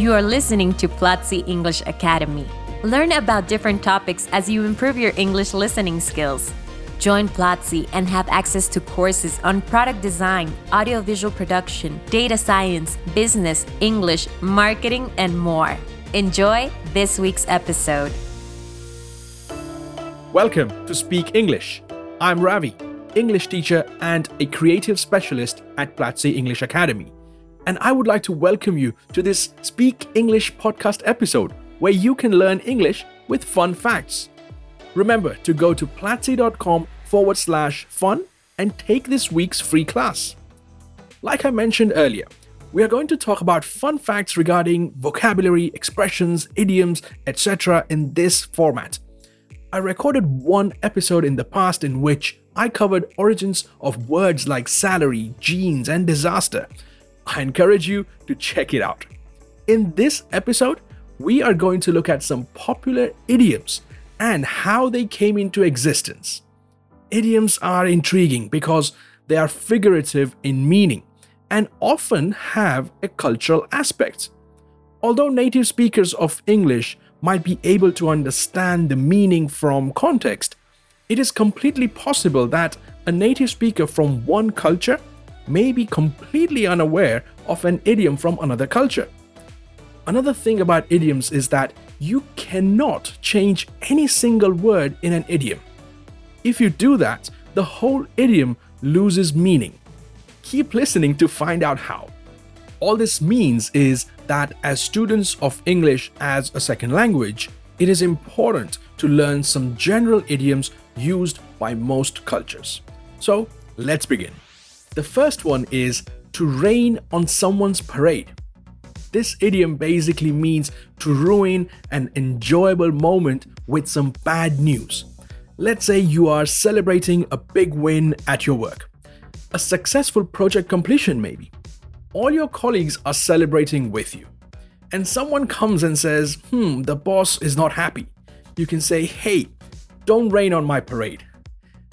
You are listening to Platzi English Academy. Learn about different topics as you improve your English listening skills. Join Platzi and have access to courses on product design, audiovisual production, data science, business, English, marketing, and more. Enjoy this week's episode. Welcome to Speak English. I'm Ravi, English teacher and a creative specialist at Platzi English Academy. And I would like to welcome you to this Speak English podcast episode where you can learn English with fun facts. Remember to go to platzi.com forward slash fun and take this week's free class. Like I mentioned earlier, we are going to talk about fun facts regarding vocabulary, expressions, idioms, etc. in this format. I recorded one episode in the past in which I covered origins of words like salary, jeans, and disaster. I encourage you to check it out. In this episode, we are going to look at some popular idioms and how they came into existence. Idioms are intriguing because they are figurative in meaning and often have a cultural aspect. Although native speakers of English might be able to understand the meaning from context, it is completely possible that a native speaker from one culture may be completely unaware of an idiom from another culture. Another thing about idioms is that you cannot change any single word in an idiom. If you do that, the whole idiom loses meaning. Keep listening to find out how. All this means is that as students of English as a second language, it is important to learn some general idioms used by most cultures. So, let's begin. The first one is to rain on someone's parade. This idiom basically means to ruin an enjoyable moment with some bad news. Let's say you are celebrating a big win at your work, a successful project completion, maybe. All your colleagues are celebrating with you. And someone comes and says, hmm, the boss is not happy. You can say, hey, don't rain on my parade.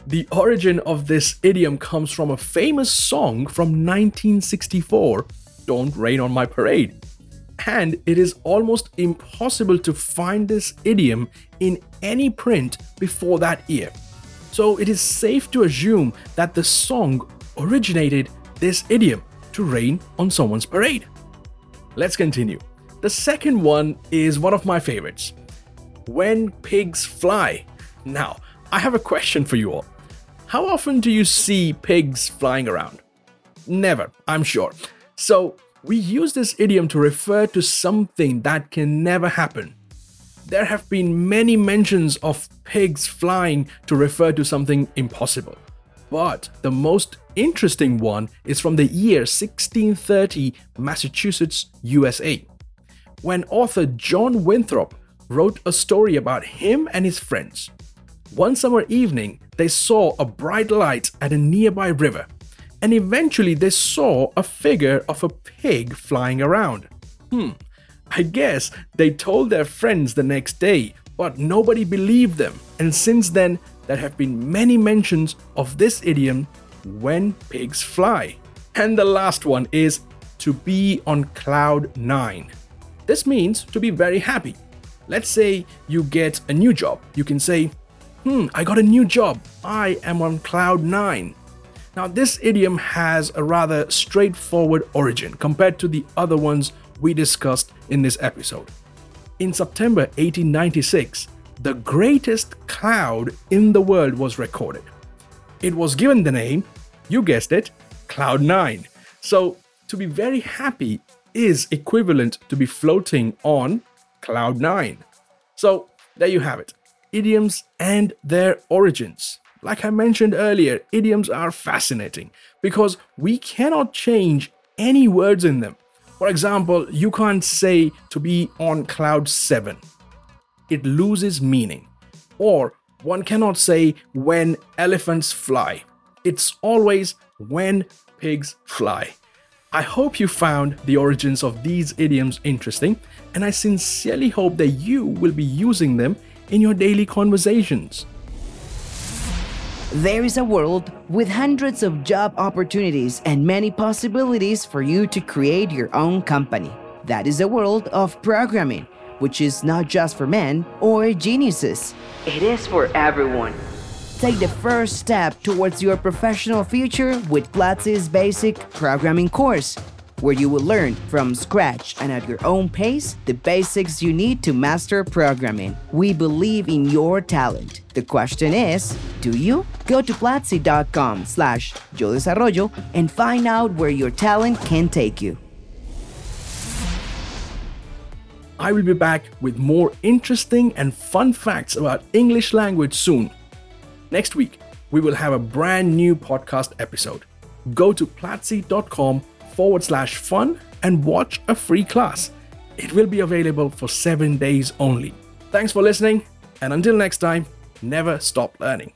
The origin of this idiom comes from a famous song from 1964, Don't Rain on My Parade and it is almost impossible to find this idiom in any print before that year. So it is safe to assume that the song originated this idiom to rain on someone's parade. Let's continue. The second one is one of my favorites. When pigs fly. Now, I have a question for you all. How often do you see pigs flying around? Never, I'm sure. So, we use this idiom to refer to something that can never happen. There have been many mentions of pigs flying to refer to something impossible. But the most interesting one is from the year 1630, Massachusetts, USA, when author John Winthrop wrote a story about him and his friends. One summer evening, they saw a bright light at a nearby river and eventually they saw a figure of a pig flying around. Hmm, I guess they told their friends the next day, but nobody believed them, and since then, there have been many mentions of this idiom when pigs fly. And the last one is to be on cloud nine. This means to be very happy. Let's say you get a new job. You can say, Hmm, I got a new job. I am on cloud nine. Now, this idiom has a rather straightforward origin compared to the other ones we discussed in this episode. In September 1896, the greatest cloud in the world was recorded. It was given the name, you guessed it, Cloud 9. So, to be very happy is equivalent to be floating on Cloud 9. So, there you have it idioms and their origins. Like I mentioned earlier, idioms are fascinating because we cannot change any words in them. For example, you can't say to be on cloud 7. It loses meaning. Or one cannot say when elephants fly. It's always when pigs fly. I hope you found the origins of these idioms interesting, and I sincerely hope that you will be using them in your daily conversations. There is a world with hundreds of job opportunities and many possibilities for you to create your own company. That is a world of programming, which is not just for men or geniuses. It is for everyone. Take the first step towards your professional future with Platzi's basic programming course, where you will learn from scratch and at your own pace the basics you need to master programming. We believe in your talent. The question is, do you? Go to platzi.com slash yo desarrollo and find out where your talent can take you. I will be back with more interesting and fun facts about English language soon. Next week, we will have a brand new podcast episode. Go to platzi.com forward slash fun and watch a free class. It will be available for seven days only. Thanks for listening, and until next time, never stop learning.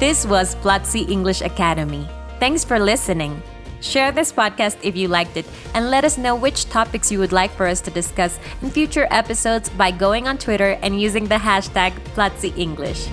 This was Platzi English Academy. Thanks for listening. Share this podcast if you liked it and let us know which topics you would like for us to discuss in future episodes by going on Twitter and using the hashtag Platzi English.